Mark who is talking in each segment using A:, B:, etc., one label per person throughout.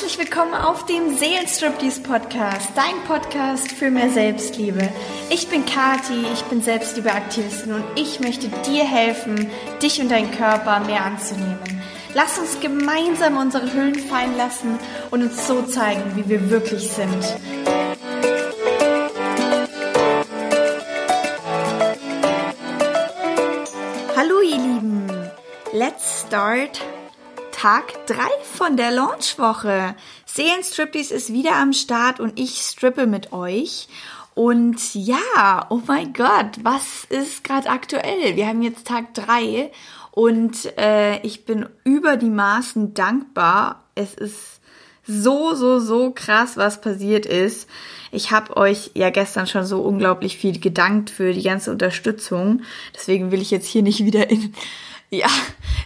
A: Herzlich willkommen auf dem Seelenstriptease Podcast, dein Podcast für mehr Selbstliebe. Ich bin Kati, ich bin Selbstliebeaktivistin und ich möchte dir helfen, dich und deinen Körper mehr anzunehmen. Lass uns gemeinsam unsere Hüllen fallen lassen und uns so zeigen, wie wir wirklich sind. Hallo ihr Lieben, let's start Tag 3 von der Launchwoche. Seelenstriptease ist wieder am Start und ich strippe mit euch. Und ja, oh mein Gott, was ist gerade aktuell? Wir haben jetzt Tag 3 und äh, ich bin über die Maßen dankbar. Es ist so, so, so krass, was passiert ist. Ich habe euch ja gestern schon so unglaublich viel gedankt für die ganze Unterstützung. Deswegen will ich jetzt hier nicht wieder in ja,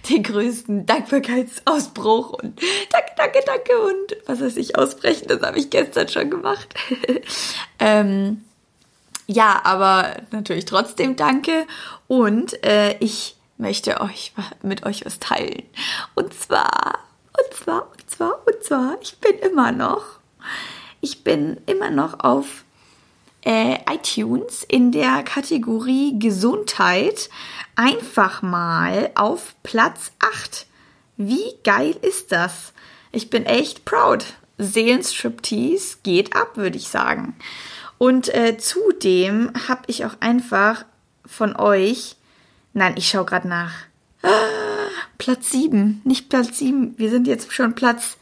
A: den größten Dankbarkeitsausbruch und danke, danke, danke und was weiß ich, ausbrechen, das habe ich gestern schon gemacht. ähm, ja, aber natürlich trotzdem danke und äh, ich möchte euch mit euch was teilen. Und zwar, und zwar, und zwar, und zwar, ich bin immer noch, ich bin immer noch auf äh, iTunes in der Kategorie Gesundheit einfach mal auf Platz 8. Wie geil ist das? Ich bin echt proud. Seelenstriptease geht ab, würde ich sagen. Und äh, zudem habe ich auch einfach von euch, nein, ich schaue gerade nach. Platz 7, nicht Platz 7. Wir sind jetzt schon Platz,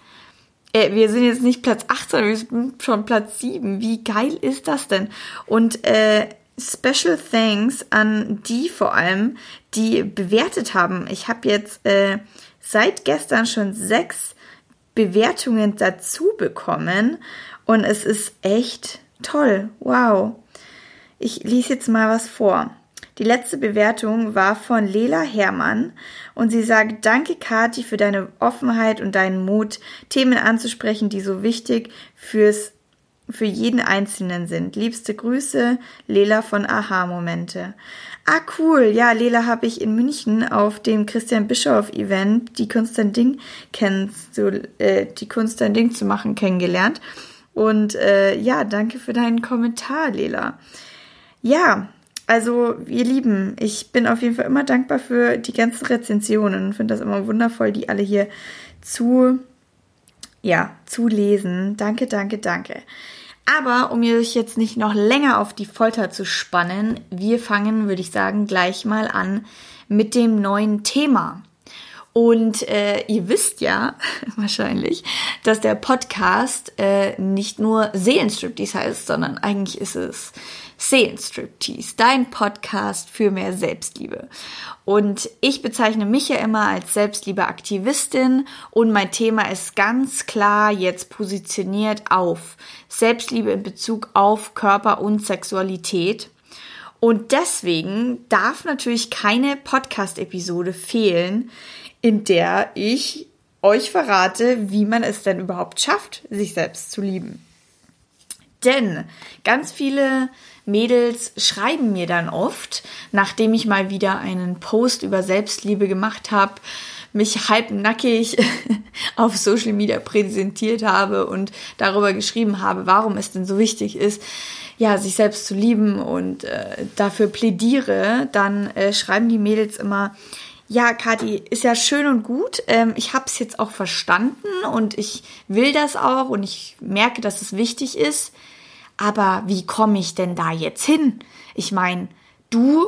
A: äh, wir sind jetzt nicht Platz 8, sondern wir sind schon Platz 7. Wie geil ist das denn? Und äh, Special Thanks an die vor allem, die bewertet haben. Ich habe jetzt äh, seit gestern schon sechs Bewertungen dazu bekommen und es ist echt toll. Wow. Ich lese jetzt mal was vor. Die letzte Bewertung war von Lela Hermann und sie sagt, danke Kati für deine Offenheit und deinen Mut, Themen anzusprechen, die so wichtig fürs für jeden Einzelnen sind. Liebste Grüße, Lela von Aha-Momente. Ah, cool. Ja, Lela habe ich in München auf dem Christian Bischoff Event, die Kunst ein Ding du, äh, die Kunst ein Ding zu machen, kennengelernt. Und äh, ja, danke für deinen Kommentar, Lela. Ja, also ihr Lieben, ich bin auf jeden Fall immer dankbar für die ganzen Rezensionen und finde das immer wundervoll, die alle hier zu ja, zu lesen. Danke, danke, danke. Aber um euch jetzt nicht noch länger auf die Folter zu spannen, wir fangen, würde ich sagen, gleich mal an mit dem neuen Thema. Und äh, ihr wisst ja wahrscheinlich, dass der Podcast äh, nicht nur Seelenstriptease heißt, sondern eigentlich ist es Seelenstriptease, dein Podcast für mehr Selbstliebe. Und ich bezeichne mich ja immer als Selbstliebeaktivistin und mein Thema ist ganz klar jetzt positioniert auf Selbstliebe in Bezug auf Körper und Sexualität. Und deswegen darf natürlich keine Podcast-Episode fehlen, in der ich euch verrate, wie man es denn überhaupt schafft, sich selbst zu lieben. Denn ganz viele Mädels schreiben mir dann oft, nachdem ich mal wieder einen Post über Selbstliebe gemacht habe, mich halbnackig auf Social Media präsentiert habe und darüber geschrieben habe, warum es denn so wichtig ist, ja, sich selbst zu lieben und äh, dafür plädiere, dann äh, schreiben die Mädels immer, ja, Kathi, ist ja schön und gut. Ähm, ich habe es jetzt auch verstanden und ich will das auch und ich merke, dass es wichtig ist. Aber wie komme ich denn da jetzt hin? Ich meine, du,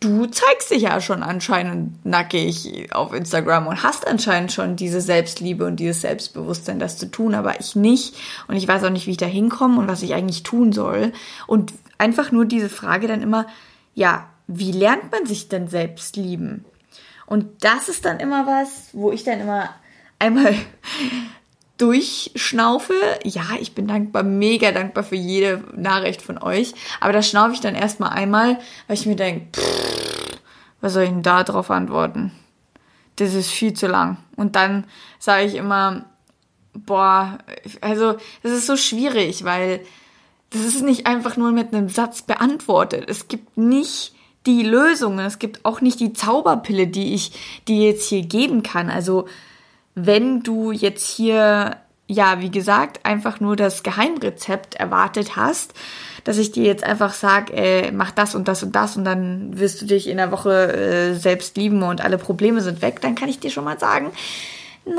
A: du zeigst dich ja schon anscheinend nackig auf Instagram und hast anscheinend schon diese Selbstliebe und dieses Selbstbewusstsein, das zu tun, aber ich nicht. Und ich weiß auch nicht, wie ich da hinkomme und was ich eigentlich tun soll. Und einfach nur diese Frage dann immer, ja, wie lernt man sich denn selbst lieben? Und das ist dann immer was, wo ich dann immer einmal durchschnaufe. Ja, ich bin dankbar, mega dankbar für jede Nachricht von euch. Aber da schnaufe ich dann erstmal einmal, weil ich mir denke, was soll ich denn da drauf antworten? Das ist viel zu lang. Und dann sage ich immer, boah, also das ist so schwierig, weil das ist nicht einfach nur mit einem Satz beantwortet. Es gibt nicht die Lösungen, es gibt auch nicht die Zauberpille, die ich dir jetzt hier geben kann. Also wenn du jetzt hier ja, wie gesagt, einfach nur das Geheimrezept erwartet hast, dass ich dir jetzt einfach sage, äh, mach das und das und das und dann wirst du dich in der Woche äh, selbst lieben und alle Probleme sind weg, dann kann ich dir schon mal sagen, nein,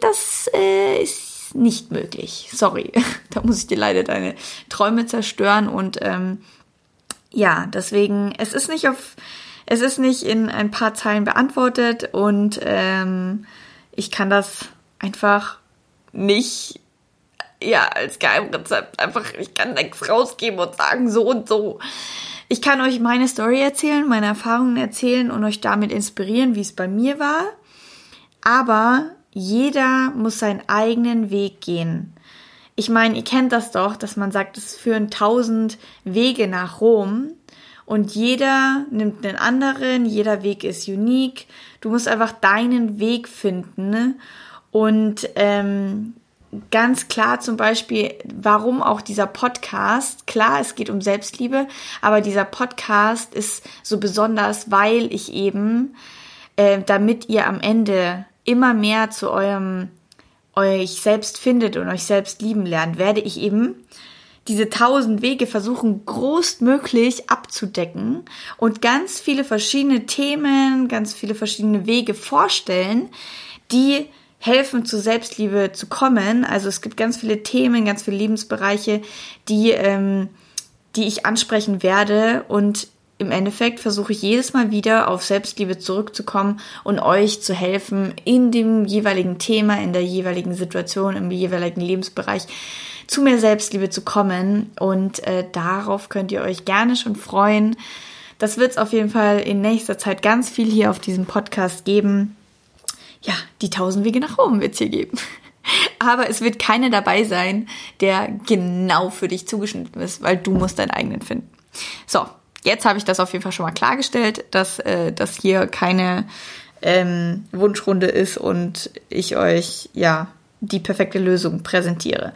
A: das äh, ist nicht möglich. Sorry, da muss ich dir leider deine Träume zerstören und ähm, ja, deswegen, es ist nicht auf, es ist nicht in ein paar Zeilen beantwortet und ähm, ich kann das einfach nicht ja als Geheimrezept einfach ich kann nichts rausgeben und sagen so und so. Ich kann euch meine Story erzählen, meine Erfahrungen erzählen und euch damit inspirieren, wie es bei mir war. Aber jeder muss seinen eigenen Weg gehen. Ich meine, ihr kennt das doch, dass man sagt, es führen tausend Wege nach Rom und jeder nimmt einen anderen, jeder Weg ist unique. Du musst einfach deinen Weg finden. Und ähm, ganz klar zum Beispiel, warum auch dieser Podcast. Klar, es geht um Selbstliebe, aber dieser Podcast ist so besonders, weil ich eben, äh, damit ihr am Ende immer mehr zu eurem euch selbst findet und euch selbst lieben lernt, werde ich eben diese tausend Wege versuchen, großmöglich abzudecken und ganz viele verschiedene Themen, ganz viele verschiedene Wege vorstellen, die helfen, zu Selbstliebe zu kommen. Also es gibt ganz viele Themen, ganz viele Lebensbereiche, die, ähm, die ich ansprechen werde und im Endeffekt versuche ich jedes Mal wieder auf Selbstliebe zurückzukommen und euch zu helfen, in dem jeweiligen Thema, in der jeweiligen Situation, im jeweiligen Lebensbereich zu mehr Selbstliebe zu kommen. Und äh, darauf könnt ihr euch gerne schon freuen. Das wird es auf jeden Fall in nächster Zeit ganz viel hier auf diesem Podcast geben ja, die tausend Wege nach Rom wird es hier geben. Aber es wird keiner dabei sein, der genau für dich zugeschnitten ist, weil du musst deinen eigenen finden. So, jetzt habe ich das auf jeden Fall schon mal klargestellt, dass äh, das hier keine ähm, Wunschrunde ist und ich euch ja die perfekte Lösung präsentiere.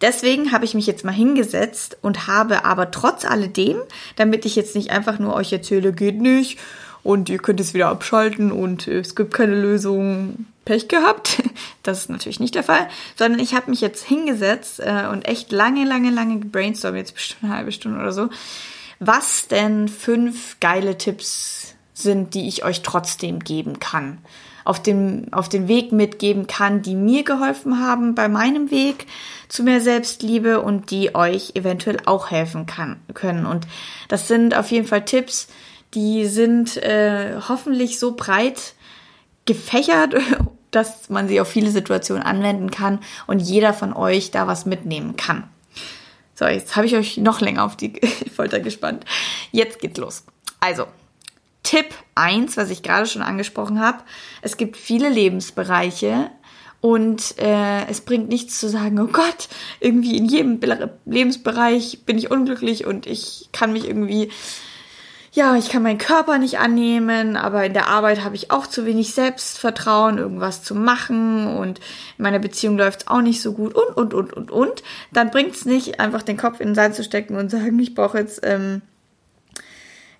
A: Deswegen habe ich mich jetzt mal hingesetzt und habe aber trotz alledem, damit ich jetzt nicht einfach nur euch erzähle, geht nicht, und ihr könnt es wieder abschalten und es gibt keine Lösung. Pech gehabt. Das ist natürlich nicht der Fall, sondern ich habe mich jetzt hingesetzt äh, und echt lange, lange, lange gebrainstormt, jetzt bestimmt eine halbe Stunde oder so, was denn fünf geile Tipps sind, die ich euch trotzdem geben kann. Auf dem, auf den Weg mitgeben kann, die mir geholfen haben bei meinem Weg zu mehr Selbstliebe und die euch eventuell auch helfen kann, können. Und das sind auf jeden Fall Tipps, die sind äh, hoffentlich so breit gefächert, dass man sie auf viele Situationen anwenden kann und jeder von euch da was mitnehmen kann. So, jetzt habe ich euch noch länger auf die Folter gespannt. Jetzt geht's los. Also, Tipp 1, was ich gerade schon angesprochen habe. Es gibt viele Lebensbereiche und äh, es bringt nichts zu sagen, oh Gott, irgendwie in jedem Lebensbereich bin ich unglücklich und ich kann mich irgendwie ja, ich kann meinen Körper nicht annehmen, aber in der Arbeit habe ich auch zu wenig Selbstvertrauen, irgendwas zu machen und in meiner Beziehung läuft es auch nicht so gut und, und, und, und, und. Dann bringt es nicht, einfach den Kopf in den Sand zu stecken und sagen, ich brauche jetzt, ähm,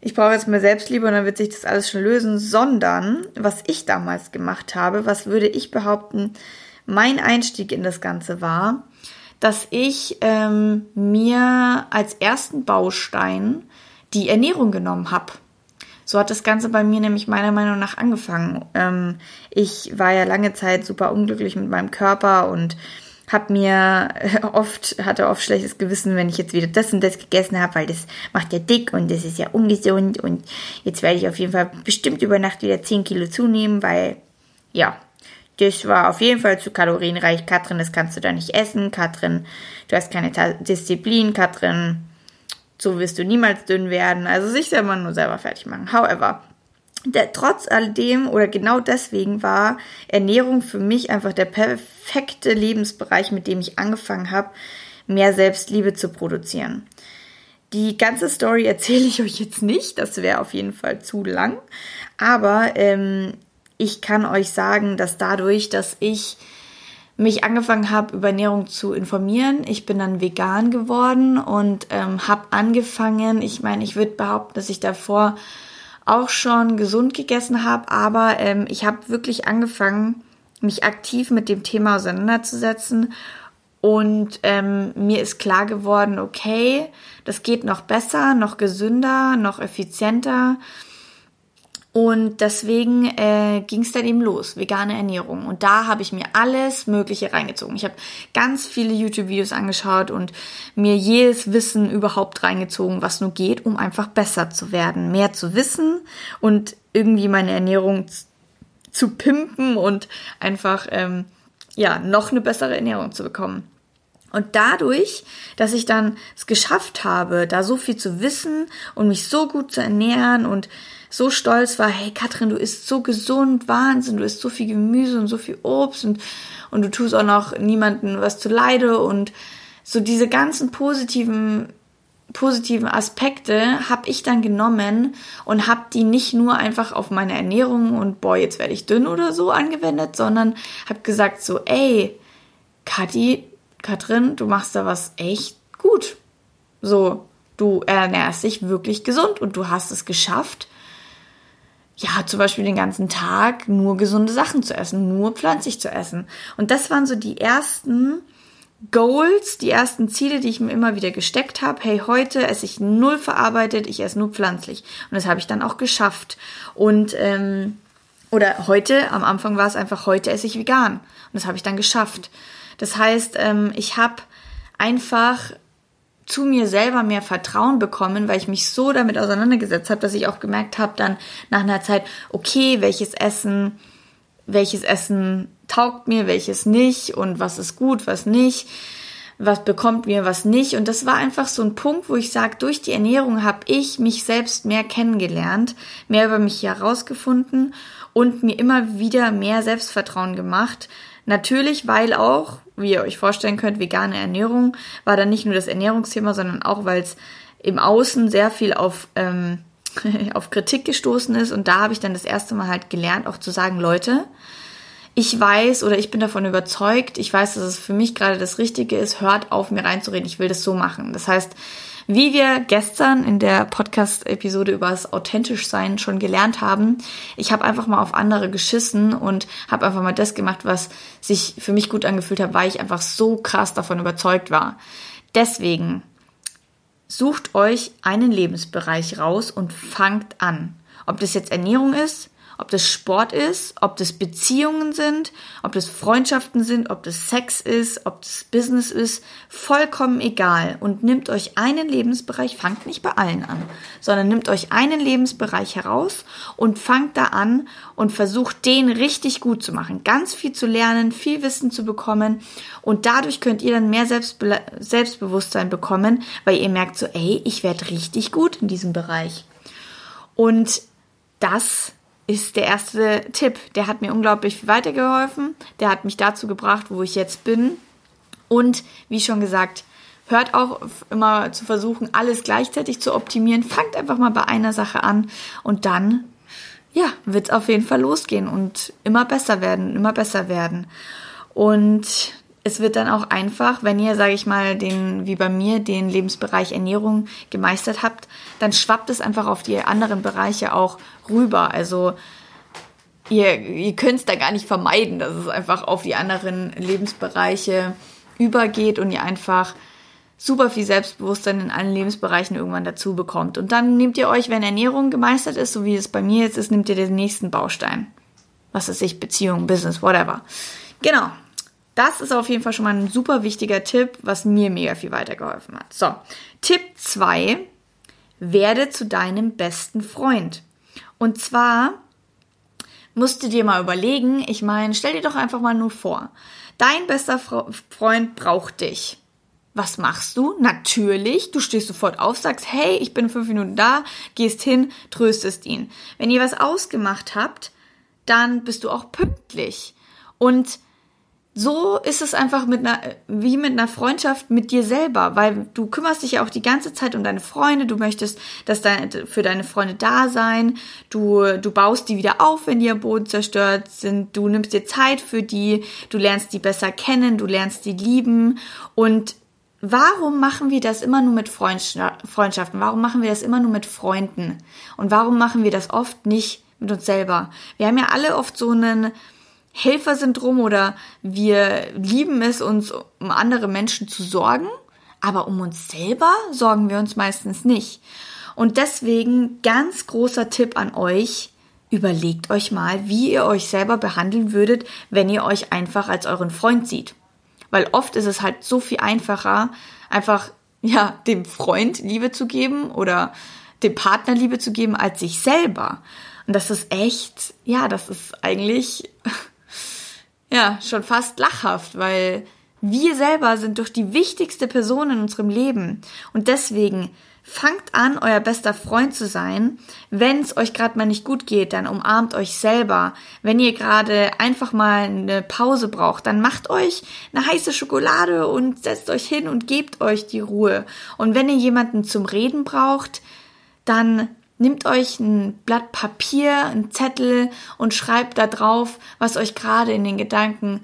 A: ich brauche jetzt mehr Selbstliebe und dann wird sich das alles schon lösen, sondern was ich damals gemacht habe, was würde ich behaupten, mein Einstieg in das Ganze war, dass ich ähm, mir als ersten Baustein die Ernährung genommen habe. So hat das Ganze bei mir nämlich meiner Meinung nach angefangen. Ähm, ich war ja lange Zeit super unglücklich mit meinem Körper und habe mir oft hatte oft schlechtes Gewissen, wenn ich jetzt wieder das und das gegessen habe, weil das macht ja dick und das ist ja ungesund und jetzt werde ich auf jeden Fall bestimmt über Nacht wieder 10 Kilo zunehmen, weil ja, das war auf jeden Fall zu kalorienreich. Katrin, das kannst du da nicht essen. Katrin, du hast keine Disziplin. Katrin, so wirst du niemals dünn werden. Also sich selber nur selber fertig machen. However, der, trotz alledem oder genau deswegen war Ernährung für mich einfach der perfekte Lebensbereich, mit dem ich angefangen habe, mehr Selbstliebe zu produzieren. Die ganze Story erzähle ich euch jetzt nicht, das wäre auf jeden Fall zu lang. Aber ähm, ich kann euch sagen, dass dadurch, dass ich mich angefangen habe, über Ernährung zu informieren. Ich bin dann vegan geworden und ähm, habe angefangen, ich meine, ich würde behaupten, dass ich davor auch schon gesund gegessen habe, aber ähm, ich habe wirklich angefangen, mich aktiv mit dem Thema auseinanderzusetzen. Und ähm, mir ist klar geworden, okay, das geht noch besser, noch gesünder, noch effizienter. Und deswegen äh, ging es dann eben los, vegane Ernährung. Und da habe ich mir alles Mögliche reingezogen. Ich habe ganz viele YouTube-Videos angeschaut und mir jedes Wissen überhaupt reingezogen, was nur geht, um einfach besser zu werden, mehr zu wissen und irgendwie meine Ernährung zu pimpen und einfach ähm, ja noch eine bessere Ernährung zu bekommen. Und dadurch, dass ich dann es geschafft habe, da so viel zu wissen und mich so gut zu ernähren und so stolz war, hey Katrin, du isst so gesund, Wahnsinn, du isst so viel Gemüse und so viel Obst und, und du tust auch noch niemanden was zu leide und so diese ganzen positiven positiven Aspekte habe ich dann genommen und habe die nicht nur einfach auf meine Ernährung und boah, jetzt werde ich dünn oder so angewendet, sondern habe gesagt so, ey, Kathi, Katrin, du machst da was echt gut. So, du ernährst dich wirklich gesund und du hast es geschafft, ja, zum Beispiel den ganzen Tag nur gesunde Sachen zu essen, nur pflanzlich zu essen. Und das waren so die ersten Goals, die ersten Ziele, die ich mir immer wieder gesteckt habe. Hey, heute esse ich null verarbeitet, ich esse nur pflanzlich. Und das habe ich dann auch geschafft. Und ähm, oder heute, am Anfang war es einfach, heute esse ich vegan. Und das habe ich dann geschafft. Das heißt, ähm, ich habe einfach zu mir selber mehr Vertrauen bekommen, weil ich mich so damit auseinandergesetzt habe, dass ich auch gemerkt habe dann nach einer Zeit, okay, welches Essen, welches Essen taugt mir, welches nicht und was ist gut, was nicht, was bekommt mir, was nicht. Und das war einfach so ein Punkt, wo ich sage, durch die Ernährung habe ich mich selbst mehr kennengelernt, mehr über mich herausgefunden und mir immer wieder mehr Selbstvertrauen gemacht. Natürlich, weil auch, wie ihr euch vorstellen könnt, vegane Ernährung war dann nicht nur das Ernährungsthema, sondern auch, weil es im Außen sehr viel auf, ähm, auf Kritik gestoßen ist. Und da habe ich dann das erste Mal halt gelernt, auch zu sagen, Leute, ich weiß oder ich bin davon überzeugt, ich weiß, dass es für mich gerade das Richtige ist, hört auf, mir reinzureden, ich will das so machen. Das heißt, wie wir gestern in der Podcast-Episode über das authentisch sein schon gelernt haben, ich habe einfach mal auf andere geschissen und habe einfach mal das gemacht, was sich für mich gut angefühlt hat, weil ich einfach so krass davon überzeugt war. Deswegen sucht euch einen Lebensbereich raus und fangt an. Ob das jetzt Ernährung ist, ob das Sport ist, ob das Beziehungen sind, ob das Freundschaften sind, ob das Sex ist, ob das Business ist, vollkommen egal. Und nimmt euch einen Lebensbereich, fangt nicht bei allen an, sondern nimmt euch einen Lebensbereich heraus und fangt da an und versucht den richtig gut zu machen. Ganz viel zu lernen, viel Wissen zu bekommen und dadurch könnt ihr dann mehr Selbstbe Selbstbewusstsein bekommen, weil ihr merkt so, ey, ich werde richtig gut in diesem Bereich. Und das ist der erste Tipp. Der hat mir unglaublich weitergeholfen. Der hat mich dazu gebracht, wo ich jetzt bin. Und wie schon gesagt, hört auch immer zu versuchen, alles gleichzeitig zu optimieren. Fangt einfach mal bei einer Sache an und dann, ja, wird es auf jeden Fall losgehen und immer besser werden, immer besser werden. Und es wird dann auch einfach, wenn ihr, sage ich mal, den, wie bei mir, den Lebensbereich Ernährung gemeistert habt, dann schwappt es einfach auf die anderen Bereiche auch rüber. Also ihr, ihr könnt es da gar nicht vermeiden, dass es einfach auf die anderen Lebensbereiche übergeht und ihr einfach super viel Selbstbewusstsein in allen Lebensbereichen irgendwann dazu bekommt. Und dann nehmt ihr euch, wenn Ernährung gemeistert ist, so wie es bei mir jetzt ist, nehmt ihr den nächsten Baustein. Was ist sich, Beziehung, Business, whatever. Genau. Das ist auf jeden Fall schon mal ein super wichtiger Tipp, was mir mega viel weitergeholfen hat. So, Tipp 2, werde zu deinem besten Freund. Und zwar musst du dir mal überlegen, ich meine, stell dir doch einfach mal nur vor, dein bester Freund braucht dich. Was machst du? Natürlich, du stehst sofort auf, sagst, hey, ich bin fünf Minuten da, gehst hin, tröstest ihn. Wenn ihr was ausgemacht habt, dann bist du auch pünktlich. Und so ist es einfach mit einer, wie mit einer Freundschaft mit dir selber, weil du kümmerst dich ja auch die ganze Zeit um deine Freunde, du möchtest, dass deine, für deine Freunde da sein, du, du baust die wieder auf, wenn die am Boden zerstört sind, du nimmst dir Zeit für die, du lernst die besser kennen, du lernst die lieben und Warum machen wir das immer nur mit Freundschaften? Warum machen wir das immer nur mit Freunden? Und warum machen wir das oft nicht mit uns selber? Wir haben ja alle oft so einen, Helfersyndrom oder wir lieben es, uns um andere Menschen zu sorgen, aber um uns selber sorgen wir uns meistens nicht. Und deswegen ganz großer Tipp an euch, überlegt euch mal, wie ihr euch selber behandeln würdet, wenn ihr euch einfach als euren Freund sieht. Weil oft ist es halt so viel einfacher, einfach, ja, dem Freund Liebe zu geben oder dem Partner Liebe zu geben als sich selber. Und das ist echt, ja, das ist eigentlich, ja, schon fast lachhaft, weil wir selber sind doch die wichtigste Person in unserem Leben. Und deswegen fangt an, euer bester Freund zu sein. Wenn es euch gerade mal nicht gut geht, dann umarmt euch selber. Wenn ihr gerade einfach mal eine Pause braucht, dann macht euch eine heiße Schokolade und setzt euch hin und gebt euch die Ruhe. Und wenn ihr jemanden zum Reden braucht, dann Nehmt euch ein Blatt Papier, einen Zettel und schreibt da drauf, was euch gerade in den Gedanken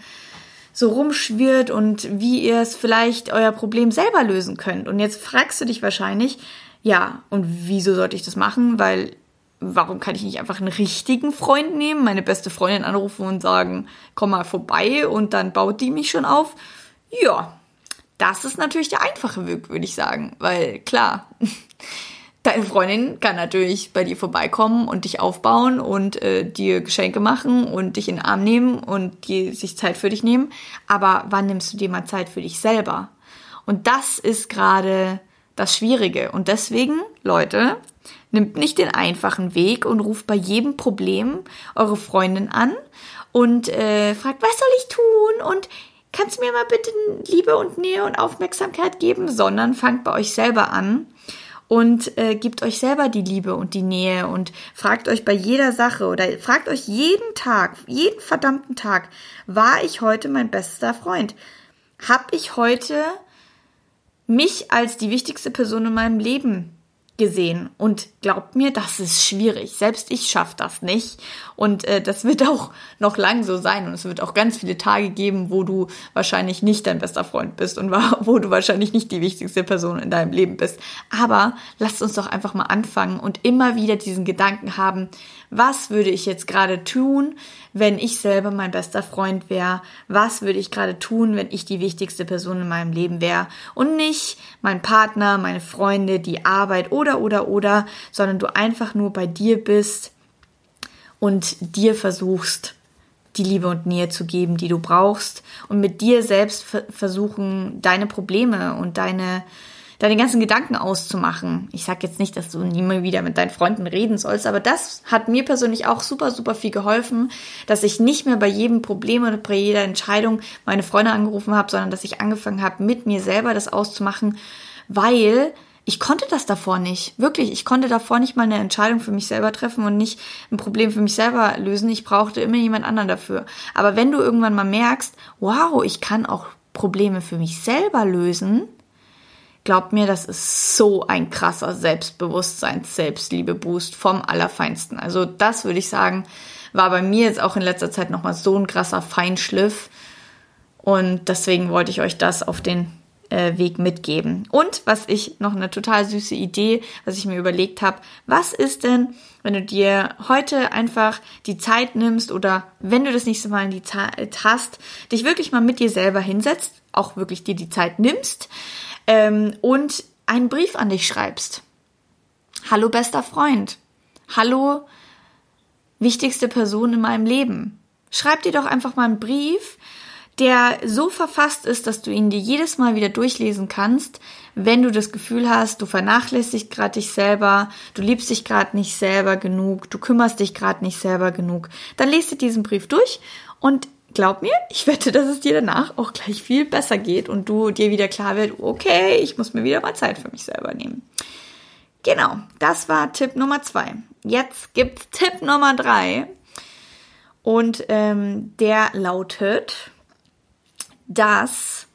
A: so rumschwirrt und wie ihr es vielleicht euer Problem selber lösen könnt. Und jetzt fragst du dich wahrscheinlich, ja, und wieso sollte ich das machen? Weil warum kann ich nicht einfach einen richtigen Freund nehmen, meine beste Freundin anrufen und sagen, komm mal vorbei und dann baut die mich schon auf? Ja, das ist natürlich der einfache Weg, würde ich sagen, weil klar, Deine Freundin kann natürlich bei dir vorbeikommen und dich aufbauen und äh, dir Geschenke machen und dich in den Arm nehmen und die, sich Zeit für dich nehmen. Aber wann nimmst du dir mal Zeit für dich selber? Und das ist gerade das Schwierige. Und deswegen, Leute, nimmt nicht den einfachen Weg und ruft bei jedem Problem eure Freundin an und äh, fragt, was soll ich tun? Und kannst du mir mal bitte Liebe und Nähe und Aufmerksamkeit geben? Sondern fangt bei euch selber an und äh, gebt euch selber die Liebe und die Nähe und fragt euch bei jeder Sache oder fragt euch jeden Tag, jeden verdammten Tag, war ich heute mein bester Freund? Hab ich heute mich als die wichtigste Person in meinem Leben gesehen. Und glaubt mir, das ist schwierig. Selbst ich schaffe das nicht. Und äh, das wird auch noch lang so sein. Und es wird auch ganz viele Tage geben, wo du wahrscheinlich nicht dein bester Freund bist und wo du wahrscheinlich nicht die wichtigste Person in deinem Leben bist. Aber lasst uns doch einfach mal anfangen und immer wieder diesen Gedanken haben, was würde ich jetzt gerade tun, wenn ich selber mein bester Freund wäre? Was würde ich gerade tun, wenn ich die wichtigste Person in meinem Leben wäre? Und nicht mein Partner, meine Freunde, die Arbeit oder, oder, oder, sondern du einfach nur bei dir bist und dir versuchst, die Liebe und Nähe zu geben, die du brauchst und mit dir selbst versuchen, deine Probleme und deine deine ganzen Gedanken auszumachen. Ich sage jetzt nicht, dass du nie mehr wieder mit deinen Freunden reden sollst, aber das hat mir persönlich auch super, super viel geholfen, dass ich nicht mehr bei jedem Problem oder bei jeder Entscheidung meine Freunde angerufen habe, sondern dass ich angefangen habe, mit mir selber das auszumachen, weil ich konnte das davor nicht. Wirklich, ich konnte davor nicht mal eine Entscheidung für mich selber treffen und nicht ein Problem für mich selber lösen. Ich brauchte immer jemand anderen dafür. Aber wenn du irgendwann mal merkst, wow, ich kann auch Probleme für mich selber lösen, Glaubt mir, das ist so ein krasser Selbstbewusstseins, Selbstliebe-Boost vom Allerfeinsten. Also das würde ich sagen, war bei mir jetzt auch in letzter Zeit nochmal so ein krasser Feinschliff. Und deswegen wollte ich euch das auf den äh, Weg mitgeben. Und was ich noch eine total süße Idee, was ich mir überlegt habe, was ist denn, wenn du dir heute einfach die Zeit nimmst oder wenn du das nächste Mal in die Zeit hast, dich wirklich mal mit dir selber hinsetzt, auch wirklich dir die Zeit nimmst, ähm, und einen Brief an dich schreibst. Hallo bester Freund. Hallo wichtigste Person in meinem Leben. Schreib dir doch einfach mal einen Brief, der so verfasst ist, dass du ihn dir jedes Mal wieder durchlesen kannst, wenn du das Gefühl hast, du vernachlässigst gerade dich selber, du liebst dich gerade nicht selber genug, du kümmerst dich gerade nicht selber genug. Dann lest dir diesen Brief durch und glaub mir, ich wette, dass es dir danach auch gleich viel besser geht und du dir wieder klar wird, okay, ich muss mir wieder mal Zeit für mich selber nehmen. Genau, das war Tipp Nummer zwei. Jetzt gibt's Tipp Nummer drei und ähm, der lautet, dass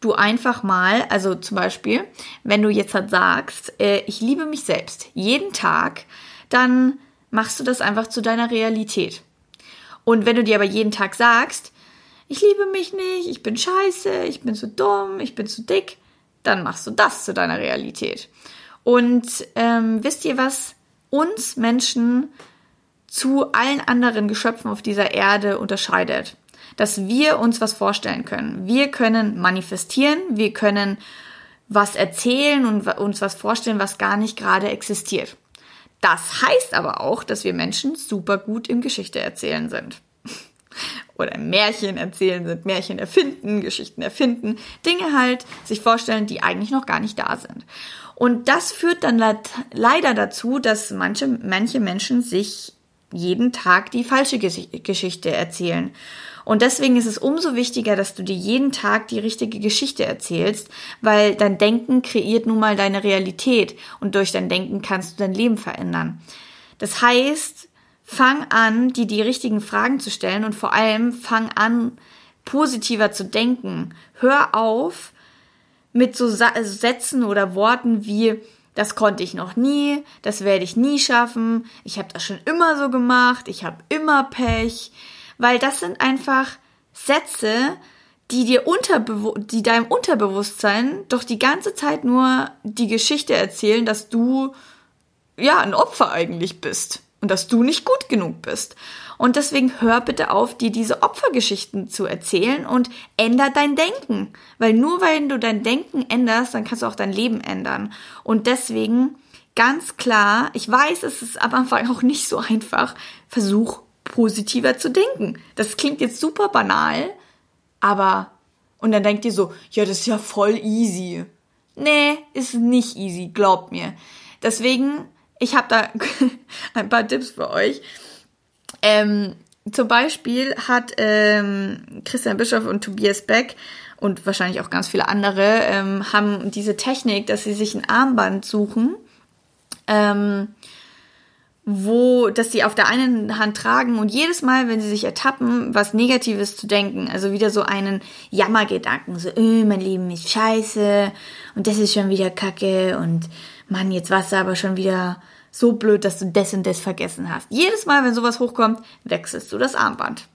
A: du einfach mal, also zum Beispiel, wenn du jetzt halt sagst, äh, ich liebe mich selbst jeden Tag, dann machst du das einfach zu deiner Realität. Und wenn du dir aber jeden Tag sagst, ich liebe mich nicht, ich bin scheiße, ich bin zu dumm, ich bin zu dick, dann machst du das zu deiner Realität. Und ähm, wisst ihr, was uns Menschen zu allen anderen Geschöpfen auf dieser Erde unterscheidet. Dass wir uns was vorstellen können. Wir können manifestieren, wir können was erzählen und uns was vorstellen, was gar nicht gerade existiert. Das heißt aber auch, dass wir Menschen super gut im Geschichte erzählen sind. Oder Märchen erzählen sind, Märchen erfinden, Geschichten erfinden, Dinge halt sich vorstellen, die eigentlich noch gar nicht da sind. Und das führt dann leider dazu, dass manche, manche Menschen sich jeden Tag die falsche Geschichte erzählen. Und deswegen ist es umso wichtiger, dass du dir jeden Tag die richtige Geschichte erzählst, weil dein Denken kreiert nun mal deine Realität und durch dein Denken kannst du dein Leben verändern. Das heißt, fang an, dir die richtigen Fragen zu stellen und vor allem fang an, positiver zu denken. Hör auf mit so Sätzen oder Worten wie das konnte ich noch nie, das werde ich nie schaffen, ich habe das schon immer so gemacht, ich habe immer Pech, weil das sind einfach Sätze, die dir unterbewu die deinem Unterbewusstsein doch die ganze Zeit nur die Geschichte erzählen, dass du ja ein Opfer eigentlich bist und dass du nicht gut genug bist. Und deswegen hör bitte auf, dir diese Opfergeschichten zu erzählen und änder dein Denken. Weil nur wenn du dein Denken änderst, dann kannst du auch dein Leben ändern. Und deswegen ganz klar, ich weiß, es ist am Anfang auch nicht so einfach, versuch positiver zu denken. Das klingt jetzt super banal, aber und dann denkt ihr so, ja, das ist ja voll easy. Nee, ist nicht easy, glaubt mir. Deswegen, ich habe da ein paar Tipps für euch. Ähm, zum Beispiel hat ähm, Christian Bischof und Tobias Beck und wahrscheinlich auch ganz viele andere ähm, haben diese Technik, dass sie sich ein Armband suchen. Ähm, wo, dass sie auf der einen Hand tragen und jedes Mal, wenn sie sich ertappen, was Negatives zu denken, also wieder so einen Jammergedanken, so, öh, mein Leben ist scheiße und das ist schon wieder Kacke und Mann, jetzt warst du aber schon wieder so blöd, dass du das und das vergessen hast. Jedes Mal, wenn sowas hochkommt, wechselst du das Armband.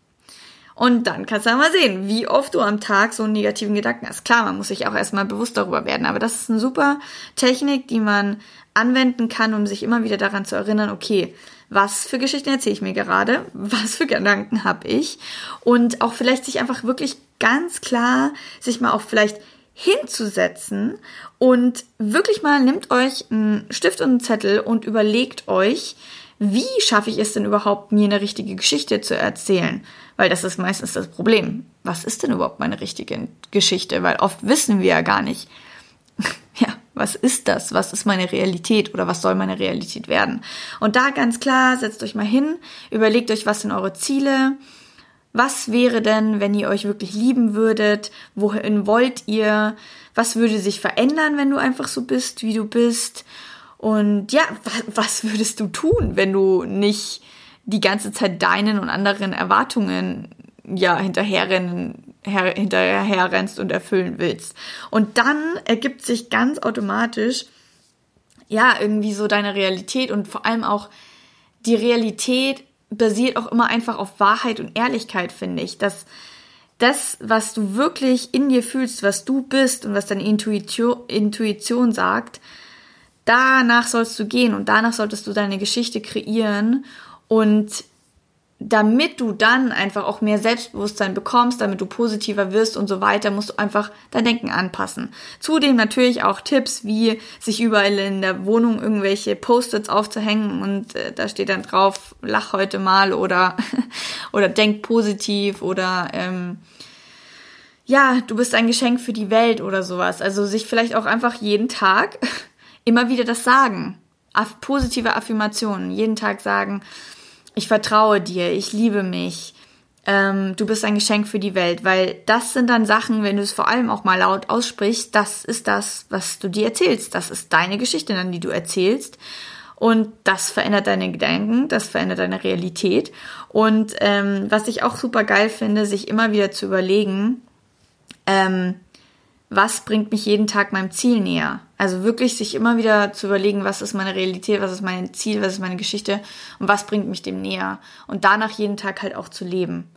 A: Und dann kannst du mal sehen, wie oft du am Tag so einen negativen Gedanken hast. Klar, man muss sich auch erstmal bewusst darüber werden, aber das ist eine super Technik, die man anwenden kann, um sich immer wieder daran zu erinnern, okay, was für Geschichten erzähle ich mir gerade, was für Gedanken habe ich und auch vielleicht sich einfach wirklich ganz klar sich mal auch vielleicht hinzusetzen und wirklich mal nehmt euch einen Stift und einen Zettel und überlegt euch, wie schaffe ich es denn überhaupt, mir eine richtige Geschichte zu erzählen? Weil das ist meistens das Problem. Was ist denn überhaupt meine richtige Geschichte? Weil oft wissen wir ja gar nicht, ja, was ist das? Was ist meine Realität oder was soll meine Realität werden? Und da ganz klar, setzt euch mal hin, überlegt euch, was sind eure Ziele? Was wäre denn, wenn ihr euch wirklich lieben würdet? Wohin wollt ihr? Was würde sich verändern, wenn du einfach so bist, wie du bist? Und ja, was würdest du tun, wenn du nicht die ganze Zeit deinen und anderen Erwartungen ja hinterherrennen her hinterher rennst und erfüllen willst. Und dann ergibt sich ganz automatisch ja irgendwie so deine Realität und vor allem auch die Realität basiert auch immer einfach auf Wahrheit und Ehrlichkeit, finde ich. Dass das, was du wirklich in dir fühlst, was du bist und was deine Intuition, Intuition sagt, danach sollst du gehen und danach solltest du deine Geschichte kreieren und damit du dann einfach auch mehr Selbstbewusstsein bekommst, damit du positiver wirst und so weiter, musst du einfach dein Denken anpassen. Zudem natürlich auch Tipps, wie sich überall in der Wohnung irgendwelche Post-its aufzuhängen und äh, da steht dann drauf, lach heute mal oder, oder denk positiv oder ähm, ja, du bist ein Geschenk für die Welt oder sowas. Also sich vielleicht auch einfach jeden Tag immer wieder das sagen. Positive Affirmationen. Jeden Tag sagen, ich vertraue dir, ich liebe mich, ähm, du bist ein Geschenk für die Welt, weil das sind dann Sachen, wenn du es vor allem auch mal laut aussprichst, das ist das, was du dir erzählst. Das ist deine Geschichte dann, die du erzählst. Und das verändert deine Gedanken, das verändert deine Realität. Und ähm, was ich auch super geil finde, sich immer wieder zu überlegen, ähm, was bringt mich jeden Tag meinem Ziel näher? Also wirklich sich immer wieder zu überlegen, was ist meine Realität, was ist mein Ziel, was ist meine Geschichte und was bringt mich dem näher. Und danach jeden Tag halt auch zu leben.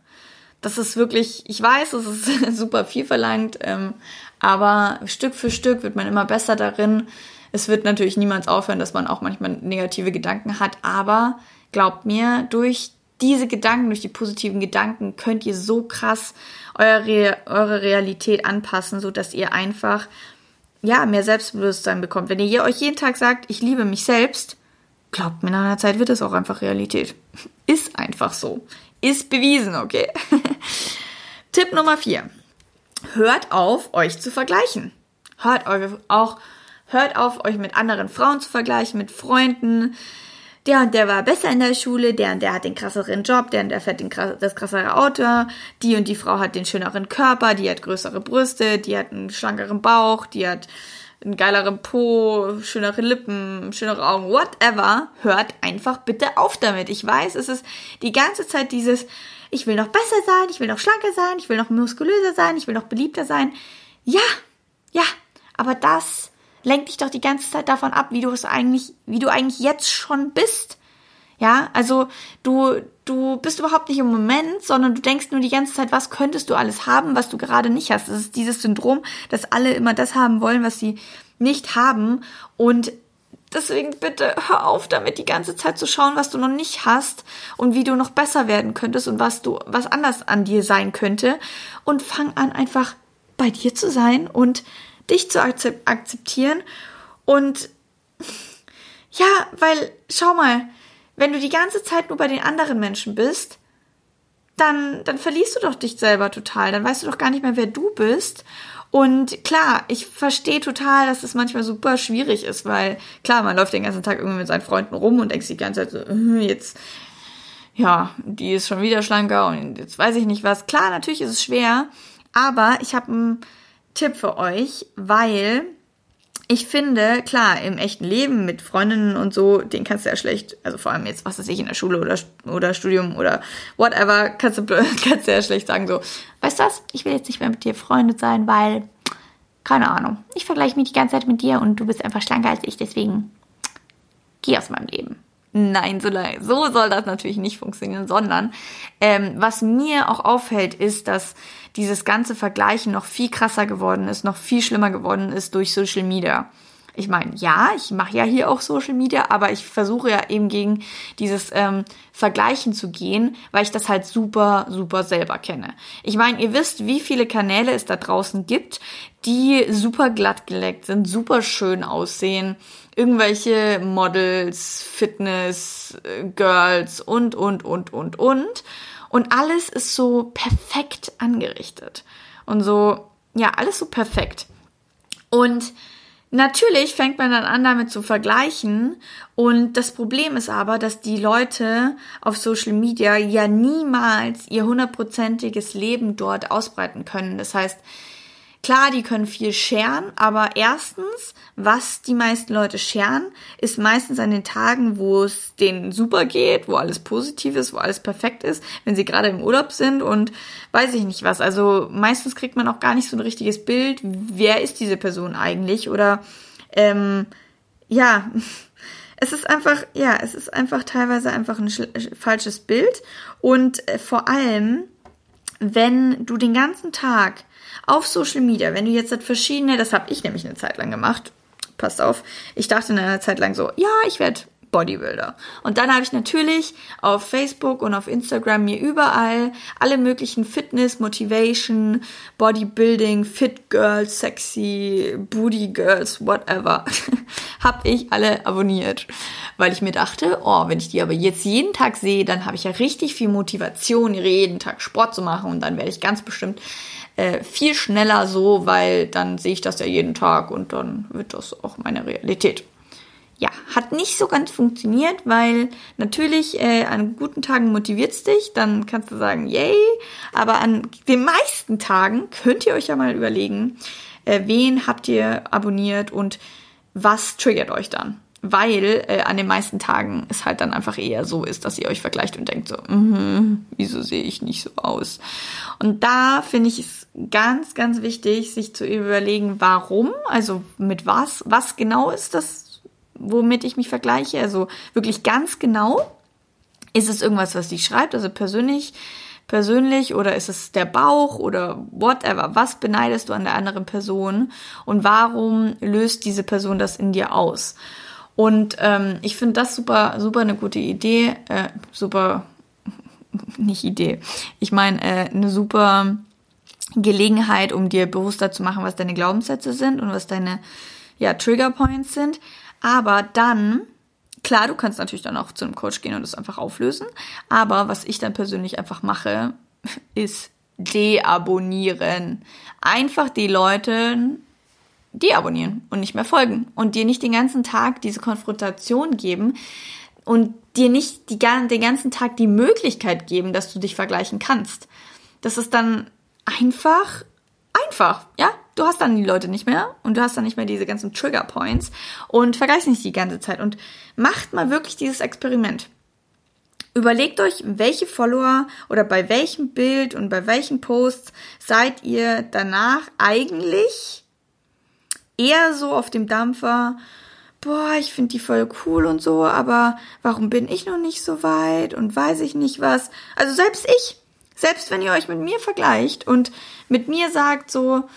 A: Das ist wirklich, ich weiß, es ist super viel verlangt, ähm, aber Stück für Stück wird man immer besser darin, es wird natürlich niemals aufhören, dass man auch manchmal negative Gedanken hat, aber glaubt mir, durch diese Gedanken, durch die positiven Gedanken könnt ihr so krass eure, eure Realität anpassen, so dass ihr einfach ja mehr Selbstbewusstsein bekommt. Wenn ihr euch jeden Tag sagt, ich liebe mich selbst, glaubt mir, nach einer Zeit wird es auch einfach Realität. Ist einfach so. Ist bewiesen, okay? Tipp Nummer vier. Hört auf, euch zu vergleichen. Hört auch, hört auf, euch mit anderen Frauen zu vergleichen, mit Freunden, der und der war besser in der Schule, der und der hat den krasseren Job, der und der fährt den, das krassere Auto, die und die Frau hat den schöneren Körper, die hat größere Brüste, die hat einen schlankeren Bauch, die hat einen geileren Po, schönere Lippen, schönere Augen, whatever. Hört einfach bitte auf damit. Ich weiß, es ist die ganze Zeit dieses, ich will noch besser sein, ich will noch schlanker sein, ich will noch muskulöser sein, ich will noch beliebter sein. Ja, ja, aber das lenk dich doch die ganze Zeit davon ab, wie du es eigentlich, wie du eigentlich jetzt schon bist. Ja, also du, du bist überhaupt nicht im Moment, sondern du denkst nur die ganze Zeit, was könntest du alles haben, was du gerade nicht hast. Das ist dieses Syndrom, dass alle immer das haben wollen, was sie nicht haben. Und deswegen bitte hör auf damit, die ganze Zeit zu schauen, was du noch nicht hast und wie du noch besser werden könntest und was du, was anders an dir sein könnte. Und fang an, einfach bei dir zu sein und dich zu akzeptieren. Und ja, weil, schau mal, wenn du die ganze Zeit nur bei den anderen Menschen bist, dann, dann verlierst du doch dich selber total. Dann weißt du doch gar nicht mehr, wer du bist. Und klar, ich verstehe total, dass es das manchmal super schwierig ist, weil klar, man läuft den ganzen Tag irgendwie mit seinen Freunden rum und denkt sich die ganze Zeit so, äh, jetzt, ja, die ist schon wieder schlanker und jetzt weiß ich nicht was. Klar, natürlich ist es schwer, aber ich habe ein Tipp für euch, weil ich finde, klar, im echten Leben mit Freundinnen und so, den kannst du ja schlecht, also vor allem jetzt, was weiß ich, in der Schule oder, oder Studium oder whatever, kannst du, kannst du ja schlecht sagen so, weißt du was, ich will jetzt nicht mehr mit dir Freunde sein, weil, keine Ahnung, ich vergleiche mich die ganze Zeit mit dir und du bist einfach schlanker als ich, deswegen geh aus meinem Leben. Nein, so, so soll das natürlich nicht funktionieren, sondern ähm, was mir auch auffällt, ist, dass dieses ganze Vergleichen noch viel krasser geworden ist, noch viel schlimmer geworden ist durch Social Media. Ich meine, ja, ich mache ja hier auch Social Media, aber ich versuche ja eben gegen dieses ähm, Vergleichen zu gehen, weil ich das halt super, super selber kenne. Ich meine, ihr wisst, wie viele Kanäle es da draußen gibt, die super glatt geleckt sind, super schön aussehen, irgendwelche Models, Fitness, äh, Girls und, und, und, und, und. Und alles ist so perfekt angerichtet. Und so, ja, alles so perfekt. Und Natürlich fängt man dann an, damit zu vergleichen. Und das Problem ist aber, dass die Leute auf Social Media ja niemals ihr hundertprozentiges Leben dort ausbreiten können. Das heißt, Klar, die können viel scheren, aber erstens, was die meisten Leute scheren, ist meistens an den Tagen, wo es denen super geht, wo alles positiv ist, wo alles perfekt ist, wenn sie gerade im Urlaub sind und weiß ich nicht was. Also meistens kriegt man auch gar nicht so ein richtiges Bild, wer ist diese Person eigentlich oder ähm, ja, es ist einfach, ja, es ist einfach teilweise einfach ein falsches Bild und äh, vor allem, wenn du den ganzen Tag auf Social Media, wenn du jetzt das verschiedene, das habe ich nämlich eine Zeit lang gemacht, passt auf, ich dachte in einer Zeit lang so, ja, ich werde Bodybuilder. Und dann habe ich natürlich auf Facebook und auf Instagram mir überall alle möglichen Fitness, Motivation, Bodybuilding, Fit Girls, Sexy, Booty Girls, whatever, habe ich alle abonniert. Weil ich mir dachte, oh, wenn ich die aber jetzt jeden Tag sehe, dann habe ich ja richtig viel Motivation, jeden Tag Sport zu machen und dann werde ich ganz bestimmt äh, viel schneller so, weil dann sehe ich das ja jeden Tag und dann wird das auch meine Realität. Ja, hat nicht so ganz funktioniert, weil natürlich äh, an guten Tagen motiviert's dich, dann kannst du sagen, yay, aber an den meisten Tagen könnt ihr euch ja mal überlegen, äh, wen habt ihr abonniert und was triggert euch dann weil äh, an den meisten Tagen es halt dann einfach eher so ist, dass ihr euch vergleicht und denkt so, mm, wieso sehe ich nicht so aus? Und da finde ich es ganz, ganz wichtig, sich zu überlegen, warum, also mit was, was genau ist das, womit ich mich vergleiche, also wirklich ganz genau. Ist es irgendwas, was sie schreibt? Also persönlich persönlich oder ist es der Bauch oder whatever? Was beneidest du an der anderen Person und warum löst diese Person das in dir aus? Und ähm, ich finde das super, super eine gute Idee, äh, super, nicht Idee. Ich meine, äh, eine super Gelegenheit, um dir bewusster zu machen, was deine Glaubenssätze sind und was deine ja, Trigger Points sind. Aber dann, klar, du kannst natürlich dann auch zu einem Coach gehen und das einfach auflösen. Aber was ich dann persönlich einfach mache, ist deabonnieren. Einfach die Leute deabonnieren und nicht mehr folgen und dir nicht den ganzen Tag diese Konfrontation geben und dir nicht die, den ganzen Tag die Möglichkeit geben, dass du dich vergleichen kannst. Das ist dann einfach, einfach, ja? Du hast dann die Leute nicht mehr und du hast dann nicht mehr diese ganzen Trigger Points und vergleichst nicht die ganze Zeit und macht mal wirklich dieses Experiment. Überlegt euch, welche Follower oder bei welchem Bild und bei welchen Posts seid ihr danach eigentlich eher so auf dem Dampfer, boah, ich finde die voll cool und so, aber warum bin ich noch nicht so weit und weiß ich nicht was. Also selbst ich, selbst wenn ihr euch mit mir vergleicht und mit mir sagt so,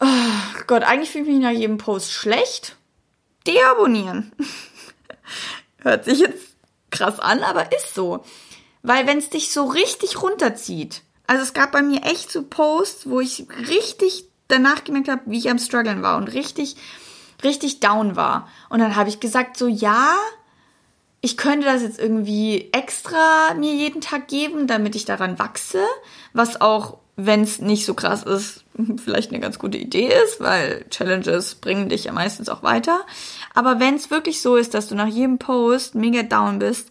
A: oh Gott, eigentlich fühle ich mich nach jedem Post schlecht, deabonnieren. Hört sich jetzt krass an, aber ist so. Weil wenn es dich so richtig runterzieht, also es gab bei mir echt so Posts, wo ich richtig danach gemerkt habe, wie ich am struggeln war und richtig, richtig down war. Und dann habe ich gesagt, so ja, ich könnte das jetzt irgendwie extra mir jeden Tag geben, damit ich daran wachse, was auch, wenn es nicht so krass ist, vielleicht eine ganz gute Idee ist, weil Challenges bringen dich ja meistens auch weiter. Aber wenn es wirklich so ist, dass du nach jedem Post mega down bist,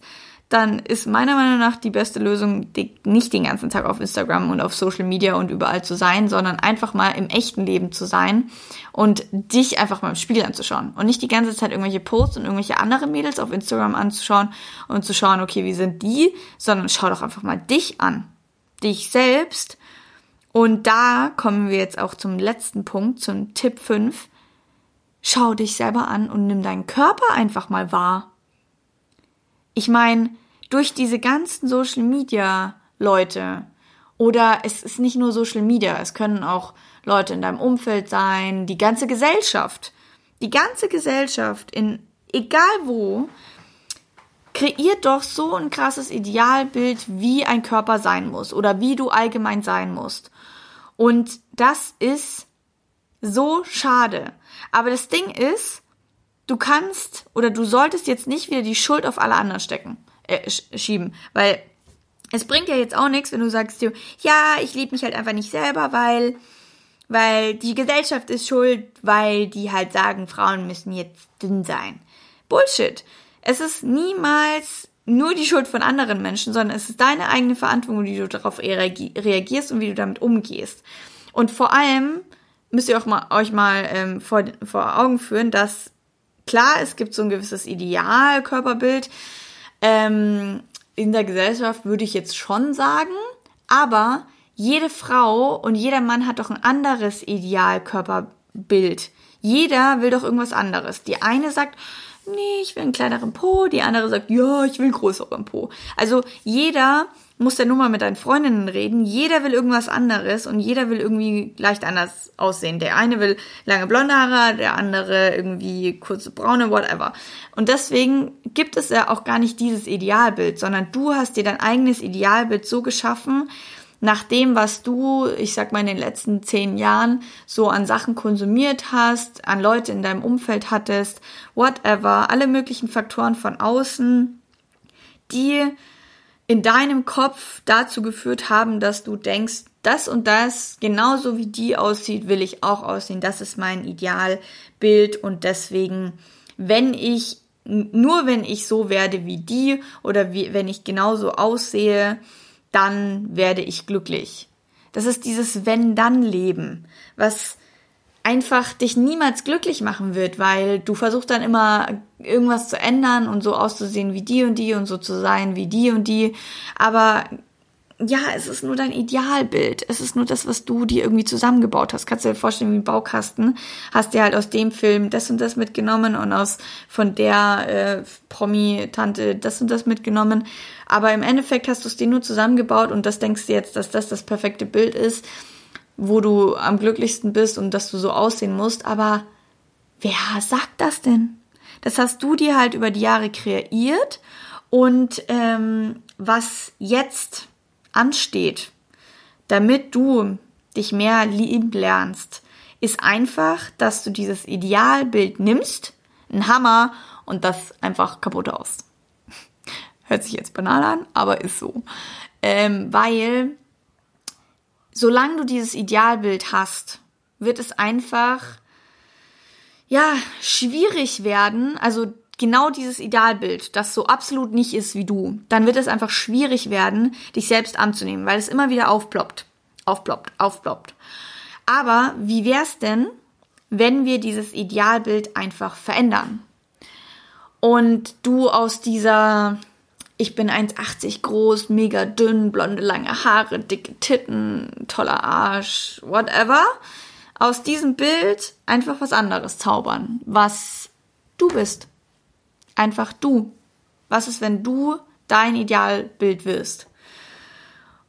A: dann ist meiner Meinung nach die beste Lösung, nicht den ganzen Tag auf Instagram und auf Social Media und überall zu sein, sondern einfach mal im echten Leben zu sein und dich einfach mal im Spiegel anzuschauen und nicht die ganze Zeit irgendwelche Posts und irgendwelche andere Mädels auf Instagram anzuschauen und zu schauen, okay, wie sind die, sondern schau doch einfach mal dich an, dich selbst. Und da kommen wir jetzt auch zum letzten Punkt, zum Tipp 5. Schau dich selber an und nimm deinen Körper einfach mal wahr. Ich meine, durch diese ganzen Social Media Leute oder es ist nicht nur Social Media, es können auch Leute in deinem Umfeld sein, die ganze Gesellschaft. Die ganze Gesellschaft in egal wo kreiert doch so ein krasses Idealbild, wie ein Körper sein muss oder wie du allgemein sein musst. Und das ist so schade. Aber das Ding ist, du kannst oder du solltest jetzt nicht wieder die Schuld auf alle anderen stecken äh, schieben. Weil es bringt ja jetzt auch nichts, wenn du sagst, ja, ich liebe mich halt einfach nicht selber, weil, weil die Gesellschaft ist schuld, weil die halt sagen, Frauen müssen jetzt dünn sein. Bullshit. Es ist niemals nur die Schuld von anderen Menschen, sondern es ist deine eigene Verantwortung, wie du darauf reagierst und wie du damit umgehst. Und vor allem müsst ihr auch mal, euch mal ähm, vor, vor Augen führen, dass klar, es gibt so ein gewisses Idealkörperbild, ähm, in der Gesellschaft würde ich jetzt schon sagen, aber jede Frau und jeder Mann hat doch ein anderes Idealkörperbild. Jeder will doch irgendwas anderes. Die eine sagt, nee, ich will einen kleineren Po, die andere sagt, ja, ich will einen größeren Po. Also jeder muss ja nur mal mit deinen Freundinnen reden. Jeder will irgendwas anderes und jeder will irgendwie leicht anders aussehen. Der eine will lange blonde Haare, der andere irgendwie kurze braune, whatever. Und deswegen gibt es ja auch gar nicht dieses Idealbild, sondern du hast dir dein eigenes Idealbild so geschaffen, nach dem, was du, ich sag mal, in den letzten zehn Jahren so an Sachen konsumiert hast, an Leute in deinem Umfeld hattest, whatever, alle möglichen Faktoren von außen, die in deinem Kopf dazu geführt haben, dass du denkst, das und das, genauso wie die aussieht, will ich auch aussehen. Das ist mein Idealbild und deswegen, wenn ich, nur wenn ich so werde wie die oder wie, wenn ich genauso aussehe, dann werde ich glücklich. Das ist dieses Wenn-Dann-Leben, was einfach dich niemals glücklich machen wird, weil du versuchst dann immer irgendwas zu ändern und so auszusehen wie die und die und so zu sein wie die und die. Aber ja, es ist nur dein Idealbild. Es ist nur das, was du dir irgendwie zusammengebaut hast. Kannst du dir vorstellen, wie ein Baukasten. Hast dir halt aus dem Film das und das mitgenommen und aus von der äh, Promi-Tante das und das mitgenommen. Aber im Endeffekt hast du es dir nur zusammengebaut und das denkst du jetzt, dass das das perfekte Bild ist, wo du am glücklichsten bist und dass du so aussehen musst. Aber wer sagt das denn? Das hast du dir halt über die Jahre kreiert und ähm, was jetzt ansteht, damit du dich mehr lieben lernst, ist einfach, dass du dieses Idealbild nimmst, ein Hammer und das einfach kaputt aus. Hört sich jetzt banal an, aber ist so. Ähm, weil solange du dieses Idealbild hast, wird es einfach ja schwierig werden. Also genau dieses Idealbild, das so absolut nicht ist wie du, dann wird es einfach schwierig werden, dich selbst anzunehmen, weil es immer wieder aufploppt, aufploppt, aufploppt. Aber wie wär's denn, wenn wir dieses Idealbild einfach verändern? Und du aus dieser, ich bin 1,80 groß, mega dünn, blonde lange Haare, dicke Titten, toller Arsch, whatever, aus diesem Bild einfach was anderes zaubern, was du bist. Einfach du. Was ist, wenn du dein Idealbild wirst?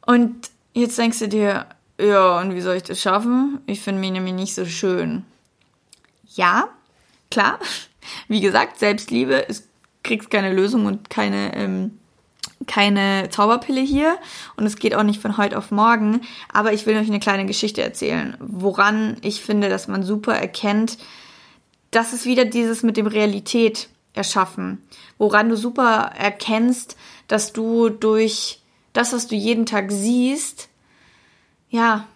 A: Und jetzt denkst du dir, ja, und wie soll ich das schaffen? Ich finde mich nämlich nicht so schön. Ja, klar. Wie gesagt, Selbstliebe ist, kriegst keine Lösung und keine, ähm, keine Zauberpille hier. Und es geht auch nicht von heute auf morgen. Aber ich will euch eine kleine Geschichte erzählen, woran ich finde, dass man super erkennt, dass es wieder dieses mit dem Realität erschaffen, woran du super erkennst, dass du durch das, was du jeden Tag siehst, ja,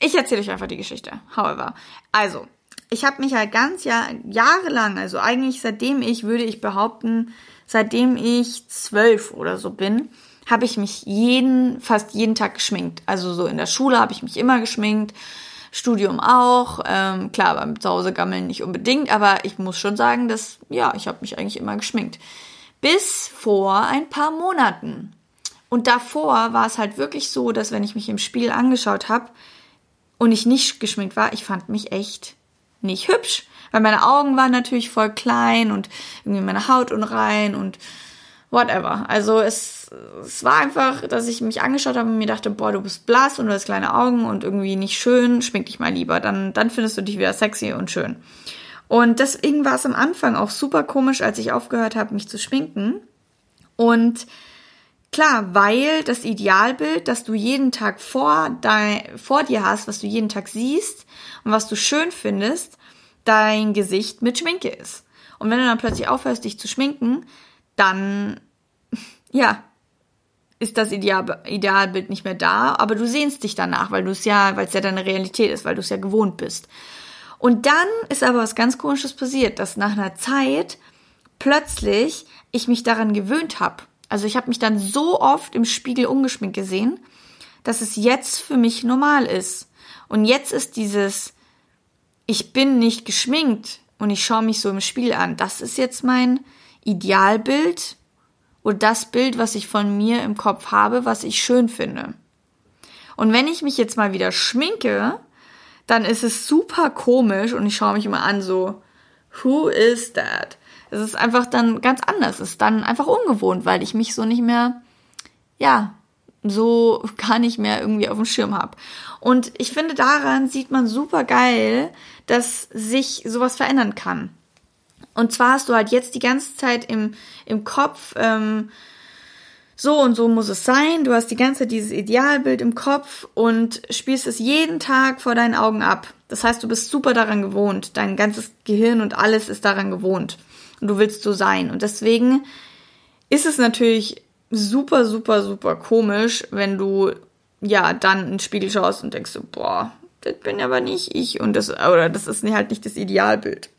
A: ich erzähle euch einfach die Geschichte. However, also, ich habe mich halt ganz Jahr, jahrelang, also eigentlich seitdem ich, würde ich behaupten, seitdem ich zwölf oder so bin, habe ich mich jeden, fast jeden Tag geschminkt. Also so in der Schule habe ich mich immer geschminkt. Studium auch. Ähm, klar, beim Zuhause gammeln nicht unbedingt, aber ich muss schon sagen, dass, ja, ich habe mich eigentlich immer geschminkt. Bis vor ein paar Monaten. Und davor war es halt wirklich so, dass wenn ich mich im Spiel angeschaut habe und ich nicht geschminkt war, ich fand mich echt nicht hübsch. Weil meine Augen waren natürlich voll klein und irgendwie meine Haut unrein und whatever. Also es, es war einfach, dass ich mich angeschaut habe und mir dachte, boah, du bist blass und du hast kleine Augen und irgendwie nicht schön, schmink dich mal lieber, dann, dann findest du dich wieder sexy und schön. Und deswegen war es am Anfang auch super komisch, als ich aufgehört habe, mich zu schminken. Und klar, weil das Idealbild, das du jeden Tag vor, dein, vor dir hast, was du jeden Tag siehst und was du schön findest, dein Gesicht mit Schminke ist. Und wenn du dann plötzlich aufhörst, dich zu schminken, dann, ja, ist das Ideal, Idealbild nicht mehr da, aber du sehnst dich danach, weil du es ja, weil es ja deine Realität ist, weil du es ja gewohnt bist. Und dann ist aber was ganz Komisches passiert, dass nach einer Zeit plötzlich ich mich daran gewöhnt habe. Also ich habe mich dann so oft im Spiegel ungeschminkt gesehen, dass es jetzt für mich normal ist. Und jetzt ist dieses, ich bin nicht geschminkt und ich schaue mich so im Spiegel an. Das ist jetzt mein Idealbild oder das Bild, was ich von mir im Kopf habe, was ich schön finde. Und wenn ich mich jetzt mal wieder schminke, dann ist es super komisch und ich schaue mich immer an so, who is that? Es ist einfach dann ganz anders. Es ist dann einfach ungewohnt, weil ich mich so nicht mehr, ja, so gar nicht mehr irgendwie auf dem Schirm habe. Und ich finde, daran sieht man super geil, dass sich sowas verändern kann. Und zwar hast du halt jetzt die ganze Zeit im, im Kopf, ähm, so und so muss es sein. Du hast die ganze Zeit dieses Idealbild im Kopf und spielst es jeden Tag vor deinen Augen ab. Das heißt, du bist super daran gewohnt. Dein ganzes Gehirn und alles ist daran gewohnt. Und du willst so sein. Und deswegen ist es natürlich super, super, super komisch, wenn du ja dann in den Spiegel schaust und denkst so, boah, das bin aber nicht ich und das, oder das ist halt nicht das Idealbild.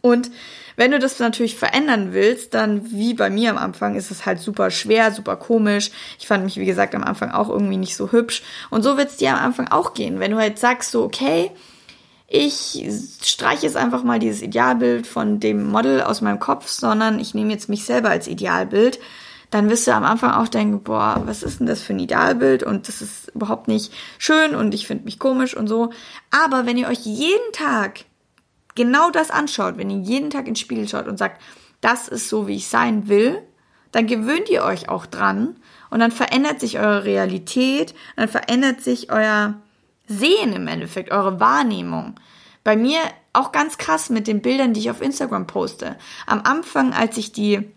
A: Und wenn du das natürlich verändern willst, dann wie bei mir am Anfang ist es halt super schwer, super komisch. Ich fand mich, wie gesagt, am Anfang auch irgendwie nicht so hübsch. Und so wird es dir am Anfang auch gehen. Wenn du halt sagst so, okay, ich streiche jetzt einfach mal dieses Idealbild von dem Model aus meinem Kopf, sondern ich nehme jetzt mich selber als Idealbild, dann wirst du am Anfang auch denken, boah, was ist denn das für ein Idealbild und das ist überhaupt nicht schön und ich finde mich komisch und so. Aber wenn ihr euch jeden Tag genau das anschaut, wenn ihr jeden Tag ins Spiegel schaut und sagt, das ist so, wie ich sein will, dann gewöhnt ihr euch auch dran und dann verändert sich eure Realität, dann verändert sich euer Sehen im Endeffekt, eure Wahrnehmung. Bei mir auch ganz krass mit den Bildern, die ich auf Instagram poste. Am Anfang, als ich die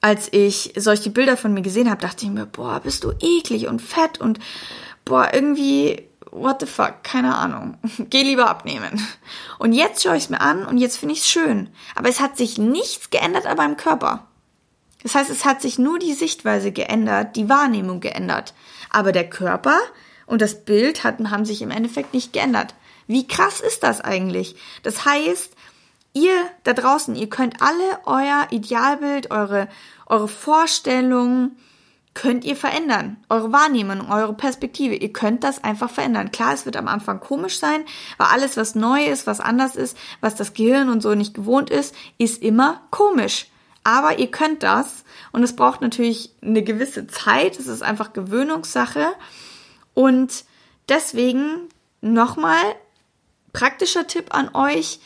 A: als ich solche Bilder von mir gesehen habe, dachte ich mir, boah, bist du eklig und fett und boah, irgendwie, what the fuck, keine Ahnung. Geh lieber abnehmen. Und jetzt schaue ich es mir an und jetzt finde ich es schön. Aber es hat sich nichts geändert an meinem Körper. Das heißt, es hat sich nur die Sichtweise geändert, die Wahrnehmung geändert. Aber der Körper und das Bild hatten, haben sich im Endeffekt nicht geändert. Wie krass ist das eigentlich? Das heißt, ihr da draußen, ihr könnt alle euer Idealbild, eure, eure Vorstellungen, könnt ihr verändern. Eure Wahrnehmung, eure Perspektive. Ihr könnt das einfach verändern. Klar, es wird am Anfang komisch sein, weil alles, was neu ist, was anders ist, was das Gehirn und so nicht gewohnt ist, ist immer komisch. Aber ihr könnt das und es braucht natürlich eine gewisse Zeit. Es ist einfach Gewöhnungssache. Und deswegen nochmal praktischer Tipp an euch.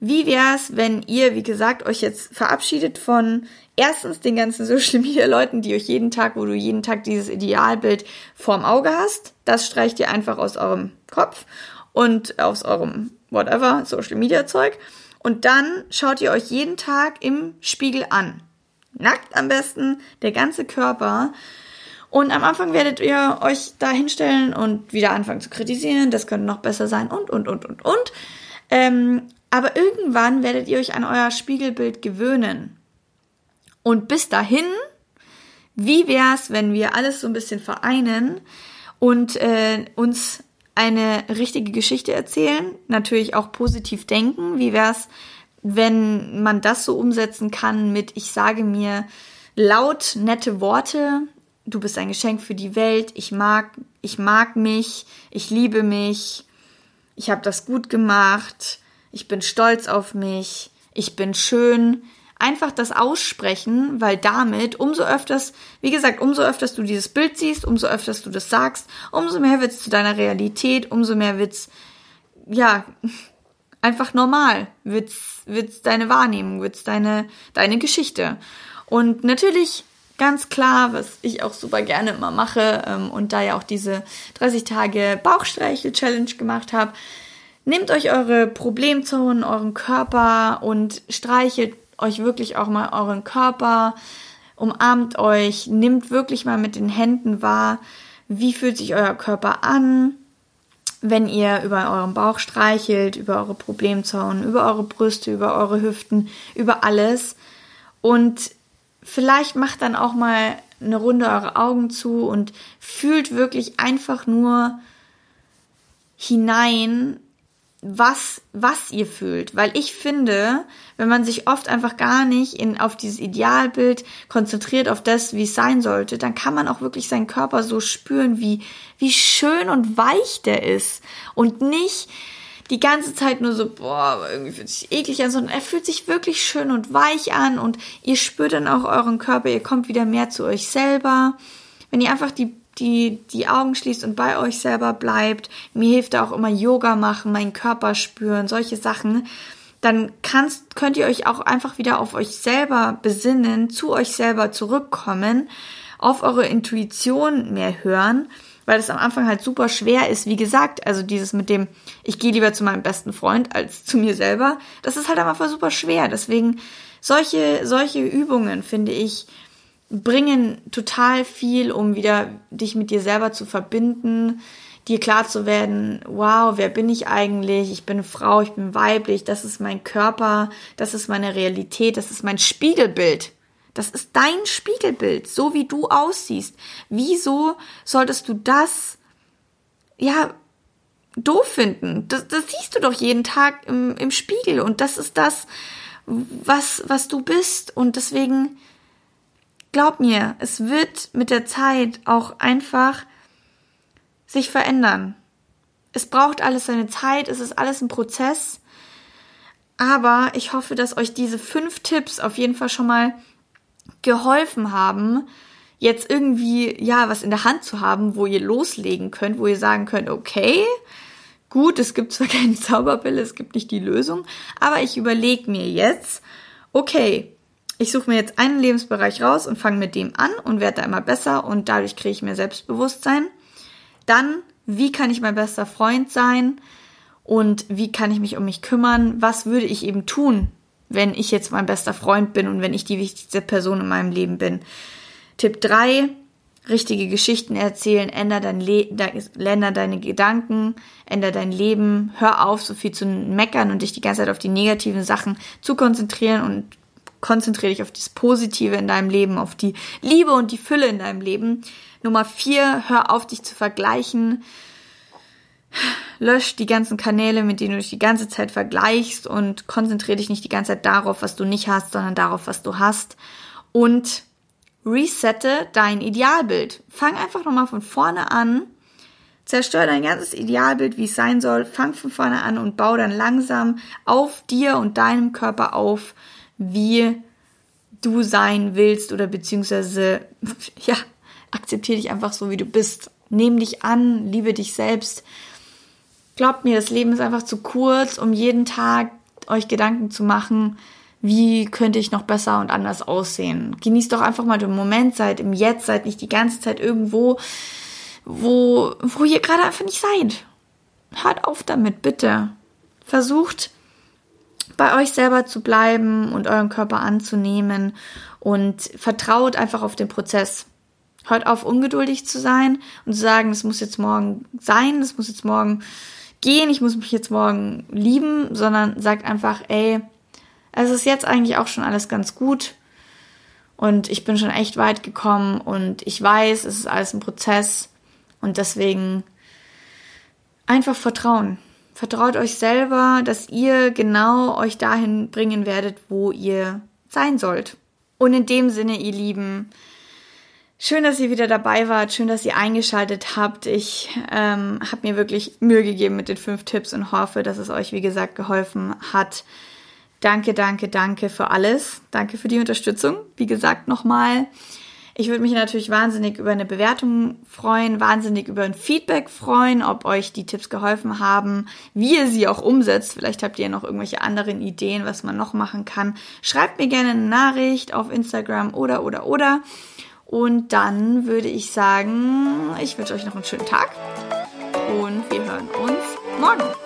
A: Wie wär's, wenn ihr, wie gesagt, euch jetzt verabschiedet von erstens den ganzen Social Media Leuten, die euch jeden Tag, wo du jeden Tag dieses Idealbild vorm Auge hast, das streicht ihr einfach aus eurem Kopf und aus eurem whatever Social Media Zeug und dann schaut ihr euch jeden Tag im Spiegel an. Nackt am besten, der ganze Körper. Und am Anfang werdet ihr euch da hinstellen und wieder anfangen zu kritisieren, das könnte noch besser sein und, und, und, und, und. Ähm, aber irgendwann werdet ihr euch an euer Spiegelbild gewöhnen. Und bis dahin, wie wär's, wenn wir alles so ein bisschen vereinen und äh, uns eine richtige Geschichte erzählen, natürlich auch positiv denken. Wie wär's, wenn man das so umsetzen kann mit ich sage mir laut nette Worte, du bist ein Geschenk für die Welt, ich mag ich mag mich, ich liebe mich, ich habe das gut gemacht, ich bin stolz auf mich, ich bin schön, einfach das aussprechen, weil damit umso öfters, wie gesagt, umso öfters du dieses Bild siehst, umso öfters du das sagst, umso mehr wird's zu deiner Realität, umso mehr wird's, ja, einfach normal, wird's, wird's deine Wahrnehmung, wird's deine, deine Geschichte. Und natürlich ganz klar, was ich auch super gerne immer mache ähm, und da ja auch diese 30 Tage Bauchstreichel-Challenge gemacht habe, nehmt euch eure Problemzonen, euren Körper und streichelt euch wirklich auch mal euren Körper, umarmt euch, nimmt wirklich mal mit den Händen wahr, wie fühlt sich euer Körper an, wenn ihr über euren Bauch streichelt, über eure Problemzonen, über eure Brüste, über eure Hüften, über alles. Und vielleicht macht dann auch mal eine Runde eure Augen zu und fühlt wirklich einfach nur hinein was, was ihr fühlt. Weil ich finde, wenn man sich oft einfach gar nicht in, auf dieses Idealbild konzentriert, auf das, wie es sein sollte, dann kann man auch wirklich seinen Körper so spüren, wie, wie schön und weich der ist. Und nicht die ganze Zeit nur so, boah, irgendwie fühlt sich eklig an, sondern er fühlt sich wirklich schön und weich an und ihr spürt dann auch euren Körper, ihr kommt wieder mehr zu euch selber. Wenn ihr einfach die die die Augen schließt und bei euch selber bleibt. Mir hilft da auch immer Yoga machen, meinen Körper spüren, solche Sachen. Dann kannst, könnt ihr euch auch einfach wieder auf euch selber besinnen, zu euch selber zurückkommen, auf eure Intuition mehr hören, weil es am Anfang halt super schwer ist. Wie gesagt, also dieses mit dem, ich gehe lieber zu meinem besten Freund als zu mir selber, das ist halt am Anfang super schwer. Deswegen solche, solche Übungen finde ich, bringen total viel, um wieder dich mit dir selber zu verbinden, dir klar zu werden, wow, wer bin ich eigentlich? Ich bin Frau, ich bin weiblich, das ist mein Körper, das ist meine Realität, das ist mein Spiegelbild. Das ist dein Spiegelbild, so wie du aussiehst. Wieso solltest du das, ja, doof finden? Das, das siehst du doch jeden Tag im, im Spiegel und das ist das, was, was du bist und deswegen glaub mir, es wird mit der Zeit auch einfach sich verändern. Es braucht alles seine Zeit, es ist alles ein Prozess. Aber ich hoffe, dass euch diese fünf Tipps auf jeden Fall schon mal geholfen haben, jetzt irgendwie, ja, was in der Hand zu haben, wo ihr loslegen könnt, wo ihr sagen könnt, okay, gut, es gibt zwar keine Zauberpille, es gibt nicht die Lösung, aber ich überlege mir jetzt, okay, ich suche mir jetzt einen Lebensbereich raus und fange mit dem an und werde da immer besser und dadurch kriege ich mehr Selbstbewusstsein. Dann, wie kann ich mein bester Freund sein und wie kann ich mich um mich kümmern? Was würde ich eben tun, wenn ich jetzt mein bester Freund bin und wenn ich die wichtigste Person in meinem Leben bin? Tipp 3, richtige Geschichten erzählen, änder, dein änder deine Gedanken, änder dein Leben, hör auf, so viel zu meckern und dich die ganze Zeit auf die negativen Sachen zu konzentrieren und konzentriere dich auf das Positive in deinem Leben, auf die Liebe und die Fülle in deinem Leben. Nummer vier, hör auf, dich zu vergleichen. Lösch die ganzen Kanäle, mit denen du dich die ganze Zeit vergleichst und konzentriere dich nicht die ganze Zeit darauf, was du nicht hast, sondern darauf, was du hast. Und resette dein Idealbild. Fang einfach nochmal von vorne an. Zerstör dein ganzes Idealbild, wie es sein soll. Fang von vorne an und bau dann langsam auf dir und deinem Körper auf, wie du sein willst oder beziehungsweise, ja, akzeptiere dich einfach so, wie du bist. Nehm dich an, liebe dich selbst. Glaubt mir, das Leben ist einfach zu kurz, um jeden Tag euch Gedanken zu machen, wie könnte ich noch besser und anders aussehen. Genießt doch einfach mal den Moment, seid im Jetzt, seid nicht die ganze Zeit irgendwo, wo, wo ihr gerade einfach nicht seid. Hört auf damit, bitte. Versucht bei euch selber zu bleiben und euren Körper anzunehmen und vertraut einfach auf den Prozess. Hört auf, ungeduldig zu sein und zu sagen, es muss jetzt morgen sein, es muss jetzt morgen gehen, ich muss mich jetzt morgen lieben, sondern sagt einfach, ey, es ist jetzt eigentlich auch schon alles ganz gut und ich bin schon echt weit gekommen und ich weiß, es ist alles ein Prozess und deswegen einfach vertrauen. Vertraut euch selber, dass ihr genau euch dahin bringen werdet, wo ihr sein sollt. Und in dem Sinne, ihr Lieben, schön, dass ihr wieder dabei wart, schön, dass ihr eingeschaltet habt. Ich ähm, habe mir wirklich Mühe gegeben mit den fünf Tipps und hoffe, dass es euch, wie gesagt, geholfen hat. Danke, danke, danke für alles. Danke für die Unterstützung. Wie gesagt, nochmal. Ich würde mich natürlich wahnsinnig über eine Bewertung freuen, wahnsinnig über ein Feedback freuen, ob euch die Tipps geholfen haben, wie ihr sie auch umsetzt. Vielleicht habt ihr noch irgendwelche anderen Ideen, was man noch machen kann. Schreibt mir gerne eine Nachricht auf Instagram oder oder oder. Und dann würde ich sagen, ich wünsche euch noch einen schönen Tag und wir hören uns morgen.